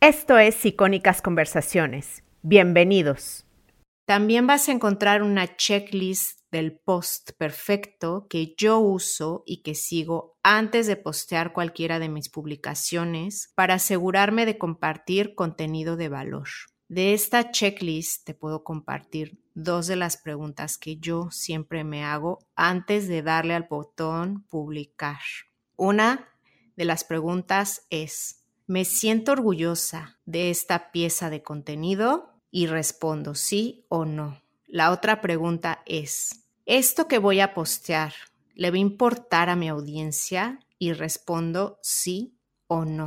Esto es Icónicas Conversaciones. Bienvenidos. También vas a encontrar una checklist del post perfecto que yo uso y que sigo antes de postear cualquiera de mis publicaciones para asegurarme de compartir contenido de valor. De esta checklist te puedo compartir dos de las preguntas que yo siempre me hago antes de darle al botón publicar. Una de las preguntas es, ¿me siento orgullosa de esta pieza de contenido? Y respondo sí o no. La otra pregunta es, ¿esto que voy a postear le va a importar a mi audiencia? Y respondo sí o no.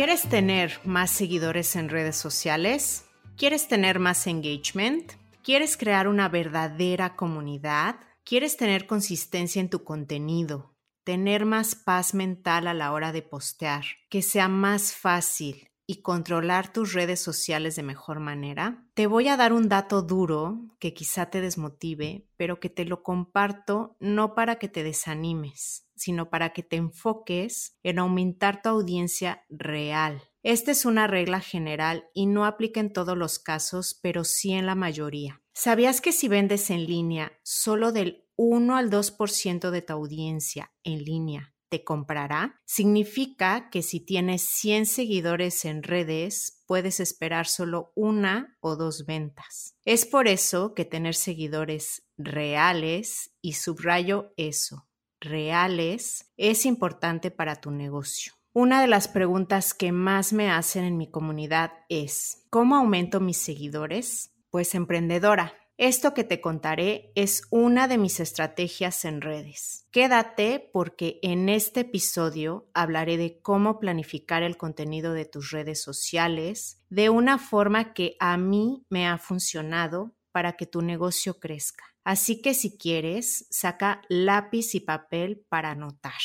¿Quieres tener más seguidores en redes sociales? ¿Quieres tener más engagement? ¿Quieres crear una verdadera comunidad? ¿Quieres tener consistencia en tu contenido? ¿Tener más paz mental a la hora de postear? ¿Que sea más fácil y controlar tus redes sociales de mejor manera? Te voy a dar un dato duro que quizá te desmotive, pero que te lo comparto no para que te desanimes, sino para que te enfoques en aumentar tu audiencia real. Esta es una regla general y no aplica en todos los casos, pero sí en la mayoría. ¿Sabías que si vendes en línea, solo del 1 al 2% de tu audiencia en línea te comprará? Significa que si tienes 100 seguidores en redes, puedes esperar solo una o dos ventas. Es por eso que tener seguidores reales, y subrayo eso, reales es importante para tu negocio. Una de las preguntas que más me hacen en mi comunidad es, ¿cómo aumento mis seguidores? Pues emprendedora. Esto que te contaré es una de mis estrategias en redes. Quédate porque en este episodio hablaré de cómo planificar el contenido de tus redes sociales de una forma que a mí me ha funcionado para que tu negocio crezca. Así que si quieres, saca lápiz y papel para anotar.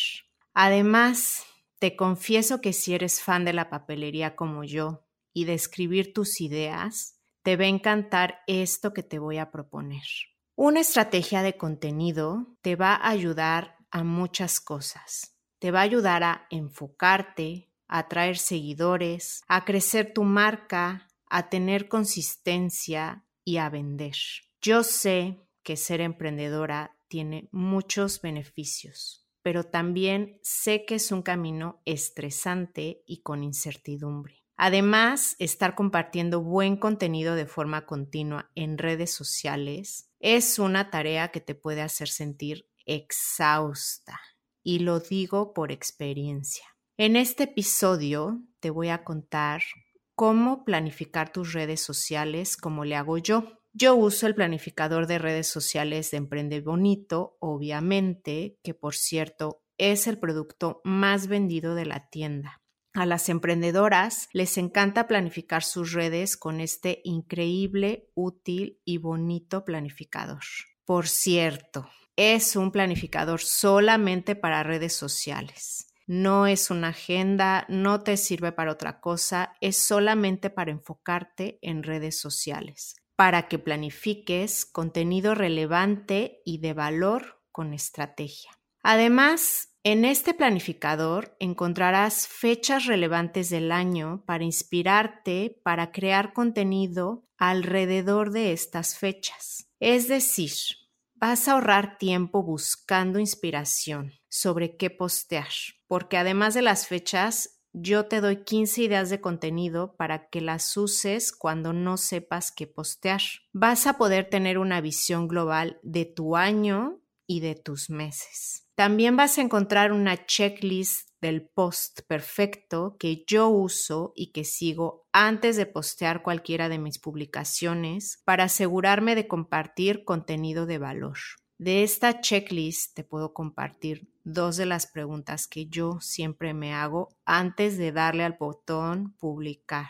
Además, te confieso que si eres fan de la papelería como yo y de escribir tus ideas, te va a encantar esto que te voy a proponer. Una estrategia de contenido te va a ayudar a muchas cosas. Te va a ayudar a enfocarte, a atraer seguidores, a crecer tu marca, a tener consistencia y a vender. Yo sé que ser emprendedora tiene muchos beneficios, pero también sé que es un camino estresante y con incertidumbre. Además, estar compartiendo buen contenido de forma continua en redes sociales es una tarea que te puede hacer sentir exhausta y lo digo por experiencia. En este episodio te voy a contar cómo planificar tus redes sociales como le hago yo. Yo uso el planificador de redes sociales de Emprende Bonito, obviamente, que por cierto es el producto más vendido de la tienda. A las emprendedoras les encanta planificar sus redes con este increíble, útil y bonito planificador. Por cierto, es un planificador solamente para redes sociales. No es una agenda, no te sirve para otra cosa, es solamente para enfocarte en redes sociales para que planifiques contenido relevante y de valor con estrategia. Además, en este planificador encontrarás fechas relevantes del año para inspirarte para crear contenido alrededor de estas fechas. Es decir, vas a ahorrar tiempo buscando inspiración sobre qué postear, porque además de las fechas, yo te doy 15 ideas de contenido para que las uses cuando no sepas qué postear. Vas a poder tener una visión global de tu año y de tus meses. También vas a encontrar una checklist del post perfecto que yo uso y que sigo antes de postear cualquiera de mis publicaciones para asegurarme de compartir contenido de valor. De esta checklist te puedo compartir dos de las preguntas que yo siempre me hago antes de darle al botón publicar.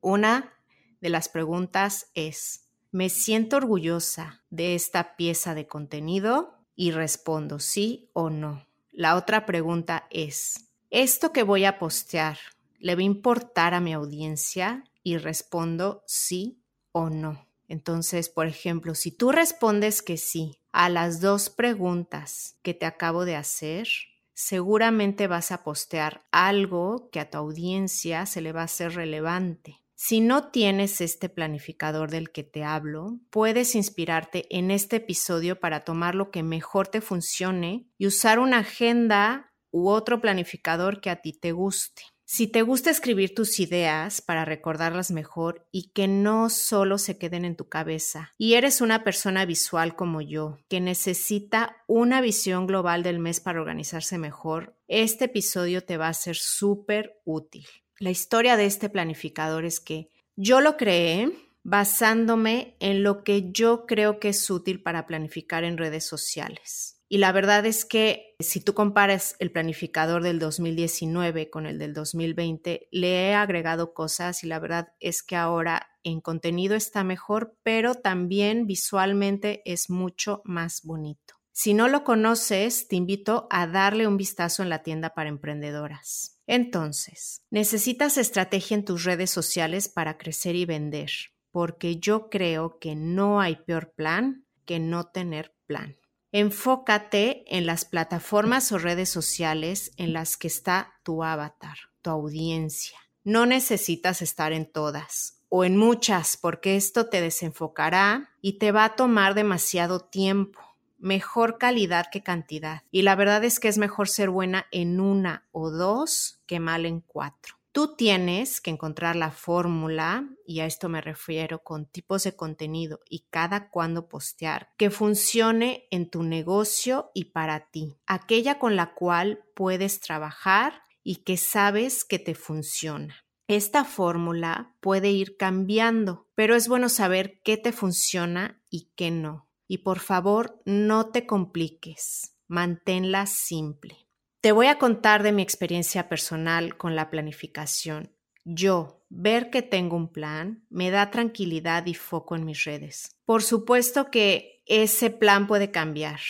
Una de las preguntas es, ¿me siento orgullosa de esta pieza de contenido? Y respondo sí o no. La otra pregunta es, ¿esto que voy a postear le va a importar a mi audiencia? Y respondo sí o no. Entonces, por ejemplo, si tú respondes que sí a las dos preguntas que te acabo de hacer, seguramente vas a postear algo que a tu audiencia se le va a hacer relevante. Si no tienes este planificador del que te hablo, puedes inspirarte en este episodio para tomar lo que mejor te funcione y usar una agenda u otro planificador que a ti te guste. Si te gusta escribir tus ideas para recordarlas mejor y que no solo se queden en tu cabeza, y eres una persona visual como yo, que necesita una visión global del mes para organizarse mejor, este episodio te va a ser súper útil. La historia de este planificador es que yo lo creé basándome en lo que yo creo que es útil para planificar en redes sociales. Y la verdad es que si tú comparas el planificador del 2019 con el del 2020, le he agregado cosas y la verdad es que ahora en contenido está mejor, pero también visualmente es mucho más bonito. Si no lo conoces, te invito a darle un vistazo en la tienda para emprendedoras. Entonces, necesitas estrategia en tus redes sociales para crecer y vender, porque yo creo que no hay peor plan que no tener plan. Enfócate en las plataformas o redes sociales en las que está tu avatar, tu audiencia. No necesitas estar en todas o en muchas porque esto te desenfocará y te va a tomar demasiado tiempo. Mejor calidad que cantidad. Y la verdad es que es mejor ser buena en una o dos que mal en cuatro. Tú tienes que encontrar la fórmula, y a esto me refiero con tipos de contenido y cada cuándo postear, que funcione en tu negocio y para ti, aquella con la cual puedes trabajar y que sabes que te funciona. Esta fórmula puede ir cambiando, pero es bueno saber qué te funciona y qué no. Y por favor, no te compliques, manténla simple. Te voy a contar de mi experiencia personal con la planificación. Yo, ver que tengo un plan, me da tranquilidad y foco en mis redes. Por supuesto que ese plan puede cambiar.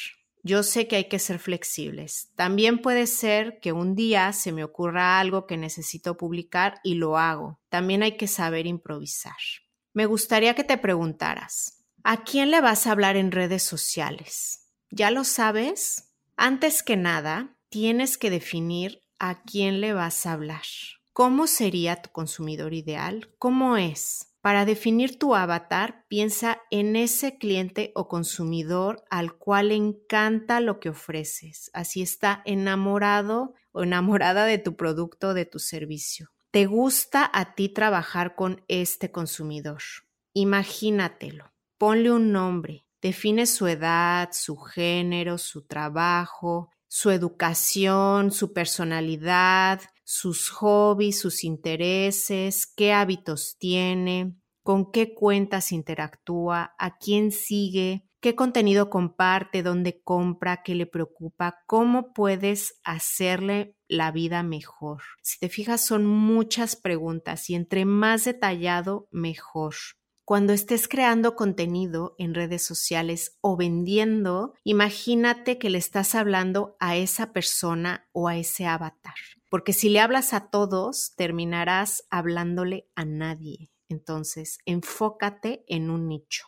Yo sé que hay que ser flexibles. También puede ser que un día se me ocurra algo que necesito publicar y lo hago. También hay que saber improvisar. Me gustaría que te preguntaras, ¿a quién le vas a hablar en redes sociales? ¿Ya lo sabes? Antes que nada, tienes que definir a quién le vas a hablar. ¿Cómo sería tu consumidor ideal? ¿Cómo es? Para definir tu avatar, piensa en ese cliente o consumidor al cual encanta lo que ofreces. Así está enamorado o enamorada de tu producto o de tu servicio. ¿Te gusta a ti trabajar con este consumidor? Imagínatelo. Ponle un nombre. Define su edad, su género, su trabajo, su educación, su personalidad, sus hobbies, sus intereses, qué hábitos tiene, con qué cuentas interactúa, a quién sigue, qué contenido comparte, dónde compra, qué le preocupa, cómo puedes hacerle la vida mejor. Si te fijas, son muchas preguntas y entre más detallado, mejor. Cuando estés creando contenido en redes sociales o vendiendo, imagínate que le estás hablando a esa persona o a ese avatar. Porque si le hablas a todos, terminarás hablándole a nadie. Entonces, enfócate en un nicho.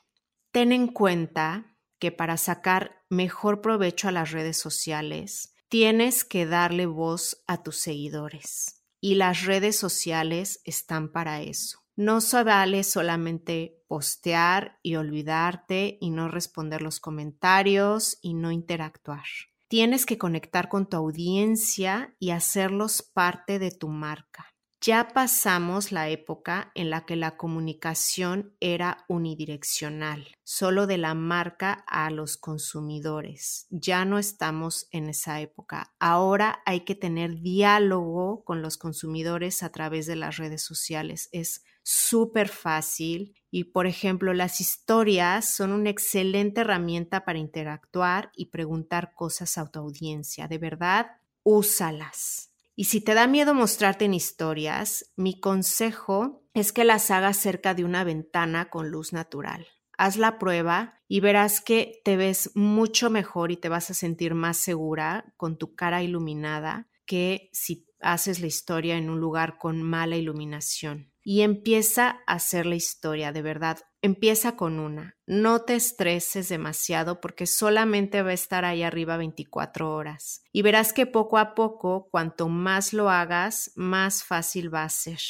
Ten en cuenta que para sacar mejor provecho a las redes sociales, tienes que darle voz a tus seguidores. Y las redes sociales están para eso. No se vale solamente postear y olvidarte y no responder los comentarios y no interactuar. Tienes que conectar con tu audiencia y hacerlos parte de tu marca. Ya pasamos la época en la que la comunicación era unidireccional, solo de la marca a los consumidores. Ya no estamos en esa época. Ahora hay que tener diálogo con los consumidores a través de las redes sociales. Es súper fácil y, por ejemplo, las historias son una excelente herramienta para interactuar y preguntar cosas a tu audiencia. De verdad, úsalas. Y si te da miedo mostrarte en historias, mi consejo es que las hagas cerca de una ventana con luz natural. Haz la prueba y verás que te ves mucho mejor y te vas a sentir más segura con tu cara iluminada que si haces la historia en un lugar con mala iluminación y empieza a hacer la historia, de verdad. Empieza con una. No te estreses demasiado porque solamente va a estar ahí arriba 24 horas. Y verás que poco a poco, cuanto más lo hagas, más fácil va a ser.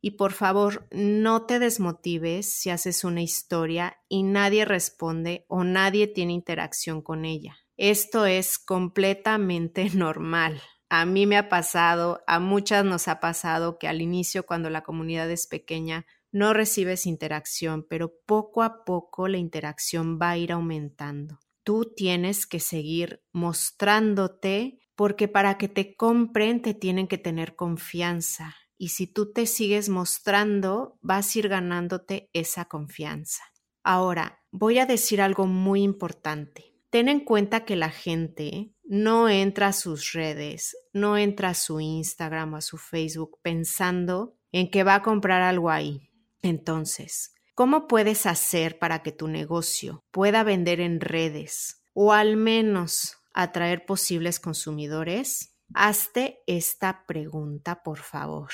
Y por favor, no te desmotives si haces una historia y nadie responde o nadie tiene interacción con ella. Esto es completamente normal. A mí me ha pasado, a muchas nos ha pasado que al inicio, cuando la comunidad es pequeña, no recibes interacción, pero poco a poco la interacción va a ir aumentando. Tú tienes que seguir mostrándote porque para que te compren te tienen que tener confianza. Y si tú te sigues mostrando, vas a ir ganándote esa confianza. Ahora, voy a decir algo muy importante ten en cuenta que la gente no entra a sus redes, no entra a su Instagram o a su Facebook pensando en que va a comprar algo ahí. Entonces, ¿cómo puedes hacer para que tu negocio pueda vender en redes o al menos atraer posibles consumidores? Hazte esta pregunta, por favor.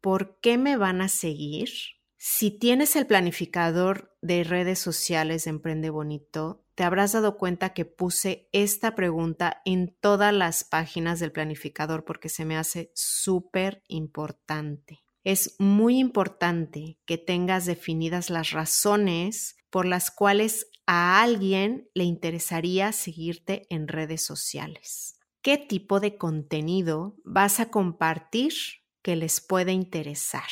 ¿Por qué me van a seguir? Si tienes el planificador de redes sociales de Emprende Bonito, te habrás dado cuenta que puse esta pregunta en todas las páginas del planificador porque se me hace súper importante. Es muy importante que tengas definidas las razones por las cuales a alguien le interesaría seguirte en redes sociales. ¿Qué tipo de contenido vas a compartir que les puede interesar?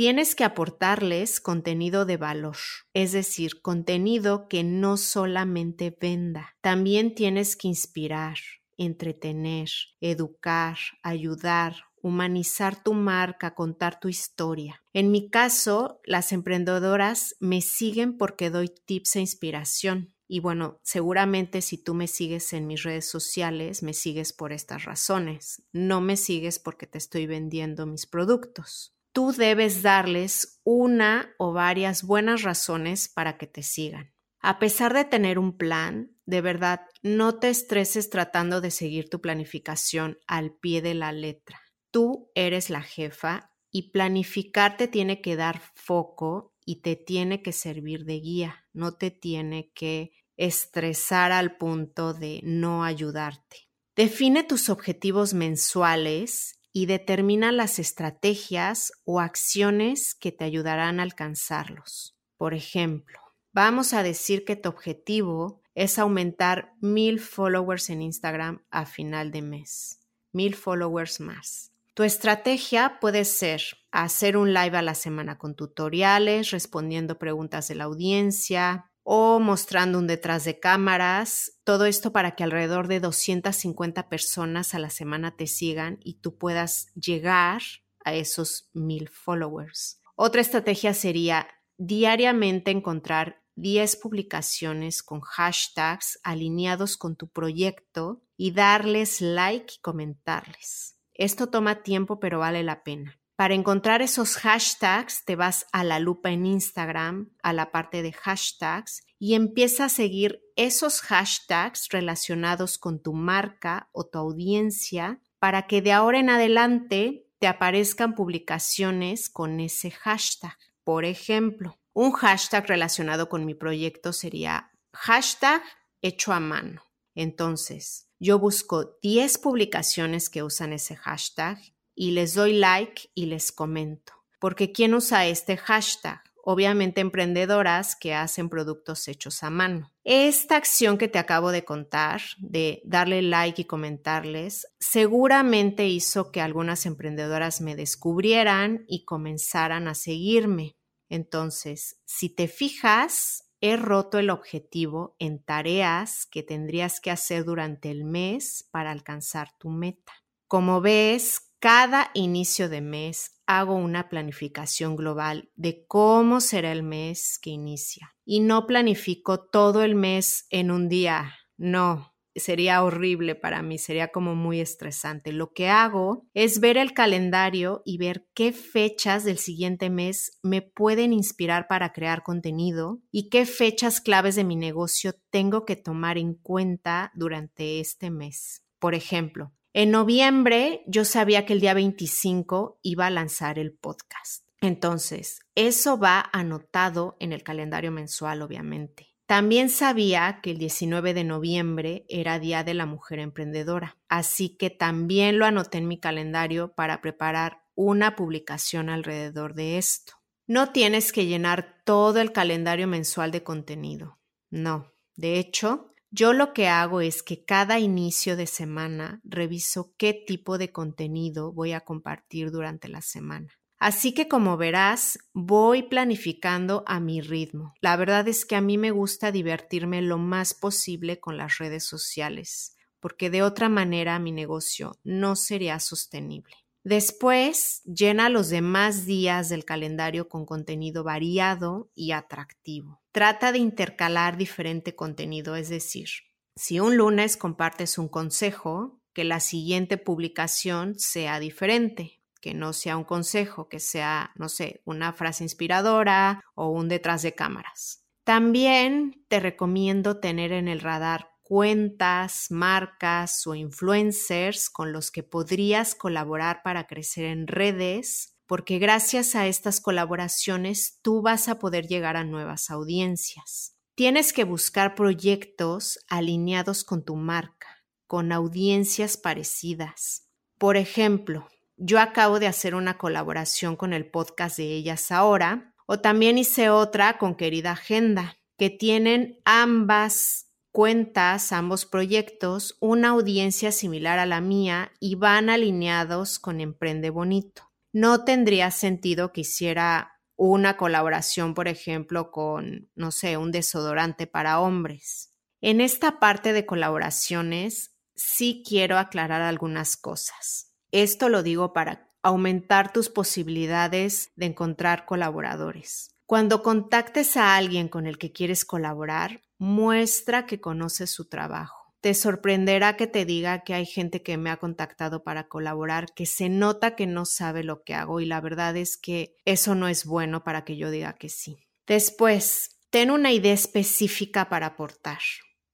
Tienes que aportarles contenido de valor, es decir, contenido que no solamente venda, también tienes que inspirar, entretener, educar, ayudar, humanizar tu marca, contar tu historia. En mi caso, las emprendedoras me siguen porque doy tips e inspiración. Y bueno, seguramente si tú me sigues en mis redes sociales, me sigues por estas razones. No me sigues porque te estoy vendiendo mis productos tú debes darles una o varias buenas razones para que te sigan. A pesar de tener un plan, de verdad, no te estreses tratando de seguir tu planificación al pie de la letra. Tú eres la jefa y planificar te tiene que dar foco y te tiene que servir de guía, no te tiene que estresar al punto de no ayudarte. Define tus objetivos mensuales y determina las estrategias o acciones que te ayudarán a alcanzarlos. Por ejemplo, vamos a decir que tu objetivo es aumentar mil followers en Instagram a final de mes, mil followers más. Tu estrategia puede ser hacer un live a la semana con tutoriales, respondiendo preguntas de la audiencia, o mostrando un detrás de cámaras, todo esto para que alrededor de 250 personas a la semana te sigan y tú puedas llegar a esos mil followers. Otra estrategia sería diariamente encontrar 10 publicaciones con hashtags alineados con tu proyecto y darles like y comentarles. Esto toma tiempo pero vale la pena. Para encontrar esos hashtags, te vas a la lupa en Instagram, a la parte de hashtags, y empieza a seguir esos hashtags relacionados con tu marca o tu audiencia para que de ahora en adelante te aparezcan publicaciones con ese hashtag. Por ejemplo, un hashtag relacionado con mi proyecto sería hashtag hecho a mano. Entonces, yo busco 10 publicaciones que usan ese hashtag y les doy like y les comento. Porque ¿quién usa este hashtag? obviamente emprendedoras que hacen productos hechos a mano. Esta acción que te acabo de contar, de darle like y comentarles, seguramente hizo que algunas emprendedoras me descubrieran y comenzaran a seguirme. Entonces, si te fijas, he roto el objetivo en tareas que tendrías que hacer durante el mes para alcanzar tu meta. Como ves, cada inicio de mes hago una planificación global de cómo será el mes que inicia. Y no planifico todo el mes en un día, no, sería horrible para mí, sería como muy estresante. Lo que hago es ver el calendario y ver qué fechas del siguiente mes me pueden inspirar para crear contenido y qué fechas claves de mi negocio tengo que tomar en cuenta durante este mes. Por ejemplo, en noviembre yo sabía que el día 25 iba a lanzar el podcast. Entonces, eso va anotado en el calendario mensual, obviamente. También sabía que el 19 de noviembre era Día de la Mujer Emprendedora, así que también lo anoté en mi calendario para preparar una publicación alrededor de esto. No tienes que llenar todo el calendario mensual de contenido. No. De hecho, yo lo que hago es que cada inicio de semana reviso qué tipo de contenido voy a compartir durante la semana. Así que como verás, voy planificando a mi ritmo. La verdad es que a mí me gusta divertirme lo más posible con las redes sociales, porque de otra manera mi negocio no sería sostenible. Después, llena los demás días del calendario con contenido variado y atractivo. Trata de intercalar diferente contenido, es decir, si un lunes compartes un consejo, que la siguiente publicación sea diferente, que no sea un consejo, que sea, no sé, una frase inspiradora o un detrás de cámaras. También te recomiendo tener en el radar cuentas, marcas o influencers con los que podrías colaborar para crecer en redes, porque gracias a estas colaboraciones tú vas a poder llegar a nuevas audiencias. Tienes que buscar proyectos alineados con tu marca, con audiencias parecidas. Por ejemplo, yo acabo de hacer una colaboración con el podcast de Ellas Ahora, o también hice otra con Querida Agenda, que tienen ambas cuentas, ambos proyectos, una audiencia similar a la mía y van alineados con Emprende Bonito. No tendría sentido que hiciera una colaboración, por ejemplo, con, no sé, un desodorante para hombres. En esta parte de colaboraciones sí quiero aclarar algunas cosas. Esto lo digo para aumentar tus posibilidades de encontrar colaboradores. Cuando contactes a alguien con el que quieres colaborar, muestra que conoces su trabajo. Te sorprenderá que te diga que hay gente que me ha contactado para colaborar, que se nota que no sabe lo que hago y la verdad es que eso no es bueno para que yo diga que sí. Después, ten una idea específica para aportar.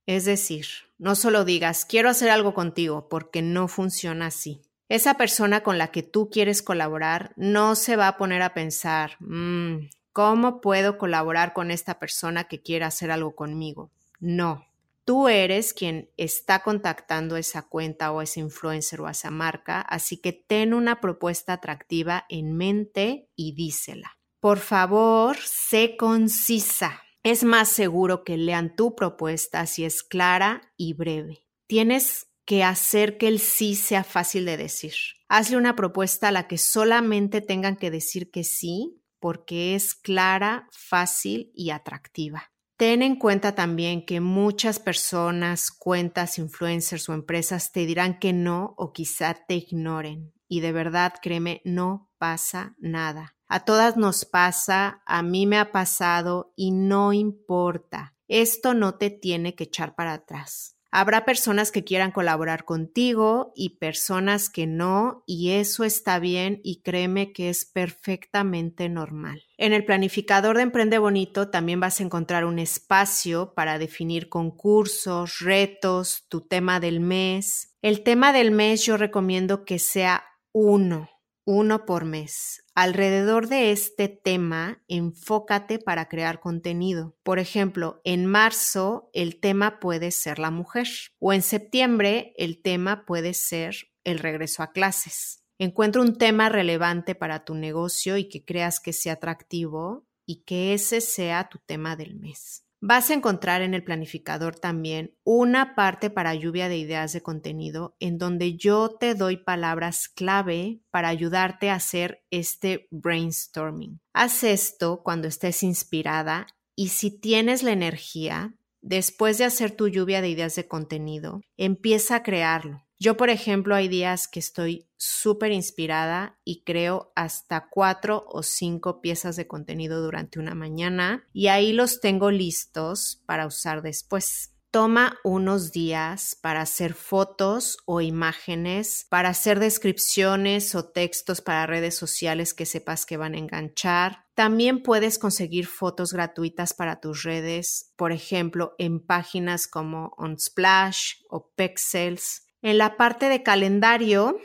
Es decir, no solo digas, quiero hacer algo contigo, porque no funciona así. Esa persona con la que tú quieres colaborar no se va a poner a pensar, mm, ¿cómo puedo colaborar con esta persona que quiere hacer algo conmigo? No, tú eres quien está contactando esa cuenta o ese influencer o esa marca, así que ten una propuesta atractiva en mente y dísela. Por favor, sé concisa. Es más seguro que lean tu propuesta si es clara y breve. Tienes que hacer que el sí sea fácil de decir. Hazle una propuesta a la que solamente tengan que decir que sí porque es clara, fácil y atractiva. Ten en cuenta también que muchas personas, cuentas, influencers o empresas te dirán que no o quizá te ignoren. Y de verdad, créeme, no pasa nada. A todas nos pasa, a mí me ha pasado y no importa. Esto no te tiene que echar para atrás. Habrá personas que quieran colaborar contigo y personas que no, y eso está bien y créeme que es perfectamente normal. En el planificador de Emprende Bonito también vas a encontrar un espacio para definir concursos, retos, tu tema del mes. El tema del mes yo recomiendo que sea uno uno por mes. Alrededor de este tema, enfócate para crear contenido. Por ejemplo, en marzo el tema puede ser la mujer o en septiembre el tema puede ser el regreso a clases. Encuentra un tema relevante para tu negocio y que creas que sea atractivo y que ese sea tu tema del mes. Vas a encontrar en el planificador también una parte para lluvia de ideas de contenido en donde yo te doy palabras clave para ayudarte a hacer este brainstorming. Haz esto cuando estés inspirada y si tienes la energía, después de hacer tu lluvia de ideas de contenido, empieza a crearlo. Yo, por ejemplo, hay días que estoy súper inspirada y creo hasta cuatro o cinco piezas de contenido durante una mañana y ahí los tengo listos para usar después. Toma unos días para hacer fotos o imágenes, para hacer descripciones o textos para redes sociales que sepas que van a enganchar. También puedes conseguir fotos gratuitas para tus redes, por ejemplo, en páginas como Unsplash o Pexels en la parte de calendario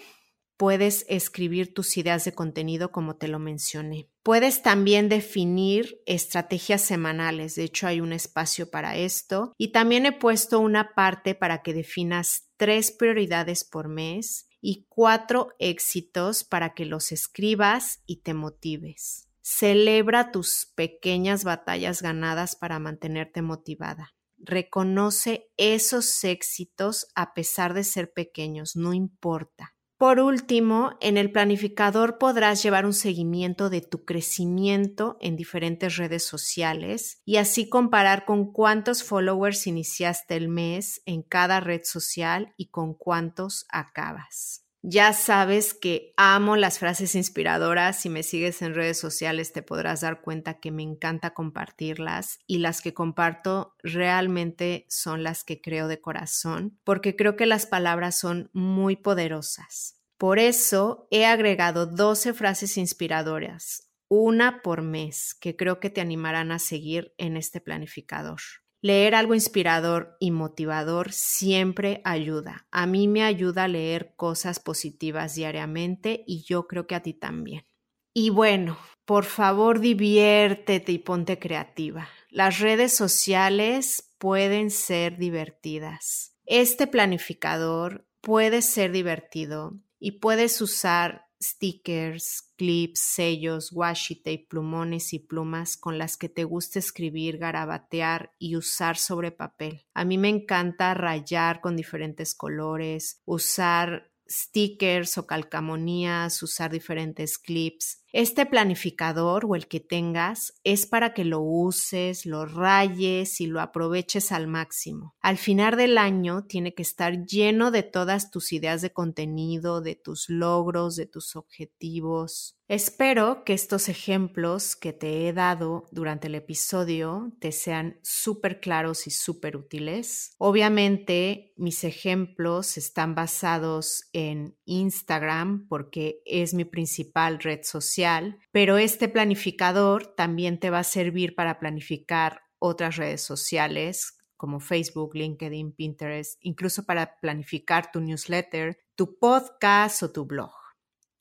puedes escribir tus ideas de contenido como te lo mencioné. Puedes también definir estrategias semanales, de hecho hay un espacio para esto y también he puesto una parte para que definas tres prioridades por mes y cuatro éxitos para que los escribas y te motives. Celebra tus pequeñas batallas ganadas para mantenerte motivada. Reconoce esos éxitos a pesar de ser pequeños, no importa. Por último, en el planificador podrás llevar un seguimiento de tu crecimiento en diferentes redes sociales y así comparar con cuántos followers iniciaste el mes en cada red social y con cuántos acabas. Ya sabes que amo las frases inspiradoras. Si me sigues en redes sociales te podrás dar cuenta que me encanta compartirlas y las que comparto realmente son las que creo de corazón porque creo que las palabras son muy poderosas. Por eso he agregado 12 frases inspiradoras, una por mes, que creo que te animarán a seguir en este planificador. Leer algo inspirador y motivador siempre ayuda. A mí me ayuda a leer cosas positivas diariamente y yo creo que a ti también. Y bueno, por favor diviértete y ponte creativa. Las redes sociales pueden ser divertidas. Este planificador puede ser divertido y puedes usar stickers, clips, sellos, washi tape, plumones y plumas con las que te gusta escribir, garabatear y usar sobre papel. A mí me encanta rayar con diferentes colores, usar stickers o calcamonías, usar diferentes clips. Este planificador o el que tengas es para que lo uses, lo rayes y lo aproveches al máximo. Al final del año tiene que estar lleno de todas tus ideas de contenido, de tus logros, de tus objetivos. Espero que estos ejemplos que te he dado durante el episodio te sean súper claros y súper útiles. Obviamente mis ejemplos están basados en Instagram porque es mi principal red pero este planificador también te va a servir para planificar otras redes sociales como Facebook, LinkedIn, Pinterest, incluso para planificar tu newsletter, tu podcast o tu blog.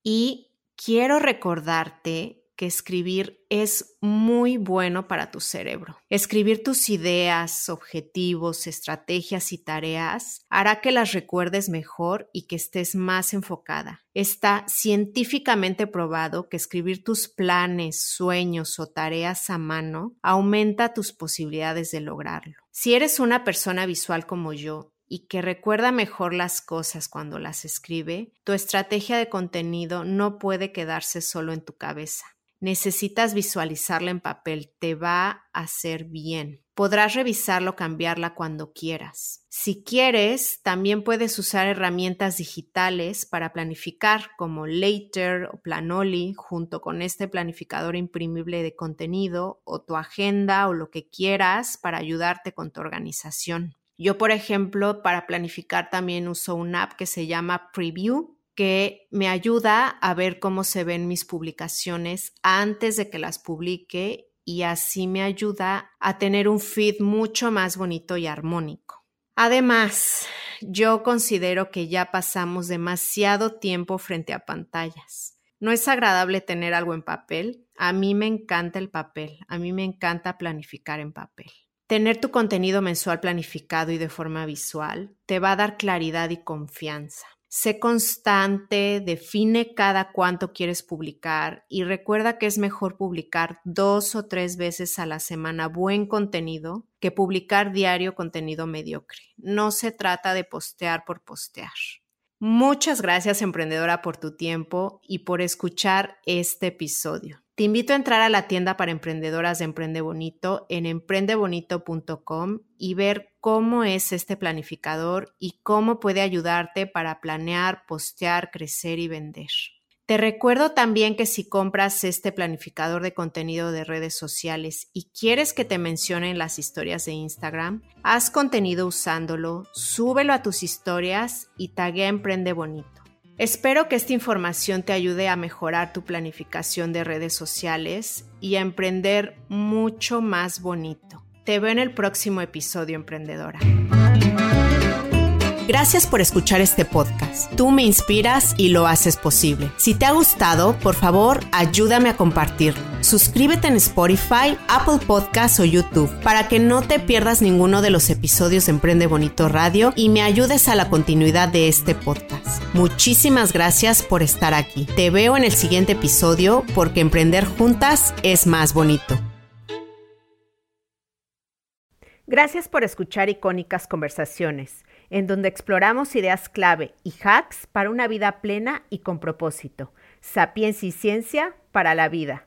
Y quiero recordarte que escribir es muy bueno para tu cerebro. Escribir tus ideas, objetivos, estrategias y tareas hará que las recuerdes mejor y que estés más enfocada. Está científicamente probado que escribir tus planes, sueños o tareas a mano aumenta tus posibilidades de lograrlo. Si eres una persona visual como yo y que recuerda mejor las cosas cuando las escribe, tu estrategia de contenido no puede quedarse solo en tu cabeza. Necesitas visualizarla en papel, te va a hacer bien. Podrás revisarlo, cambiarla cuando quieras. Si quieres, también puedes usar herramientas digitales para planificar como Later o Planoli junto con este planificador imprimible de contenido o tu agenda o lo que quieras para ayudarte con tu organización. Yo, por ejemplo, para planificar también uso una app que se llama Preview, que me ayuda a ver cómo se ven mis publicaciones antes de que las publique y así me ayuda a tener un feed mucho más bonito y armónico. Además, yo considero que ya pasamos demasiado tiempo frente a pantallas. No es agradable tener algo en papel. A mí me encanta el papel, a mí me encanta planificar en papel. Tener tu contenido mensual planificado y de forma visual te va a dar claridad y confianza. Sé constante, define cada cuánto quieres publicar y recuerda que es mejor publicar dos o tres veces a la semana buen contenido que publicar diario contenido mediocre. No se trata de postear por postear. Muchas gracias emprendedora por tu tiempo y por escuchar este episodio. Te invito a entrar a la tienda para emprendedoras de Emprende Bonito en emprendebonito.com y ver cómo es este planificador y cómo puede ayudarte para planear, postear, crecer y vender. Te recuerdo también que si compras este planificador de contenido de redes sociales y quieres que te mencionen las historias de Instagram, haz contenido usándolo, súbelo a tus historias y taguea Emprende Bonito. Espero que esta información te ayude a mejorar tu planificación de redes sociales y a emprender mucho más bonito. Te veo en el próximo episodio, emprendedora. Gracias por escuchar este podcast. Tú me inspiras y lo haces posible. Si te ha gustado, por favor, ayúdame a compartirlo. Suscríbete en Spotify, Apple Podcasts o YouTube para que no te pierdas ninguno de los episodios de Emprende Bonito Radio y me ayudes a la continuidad de este podcast. Muchísimas gracias por estar aquí. Te veo en el siguiente episodio porque emprender juntas es más bonito. Gracias por escuchar icónicas conversaciones en donde exploramos ideas clave y hacks para una vida plena y con propósito. Sapiencia y ciencia para la vida.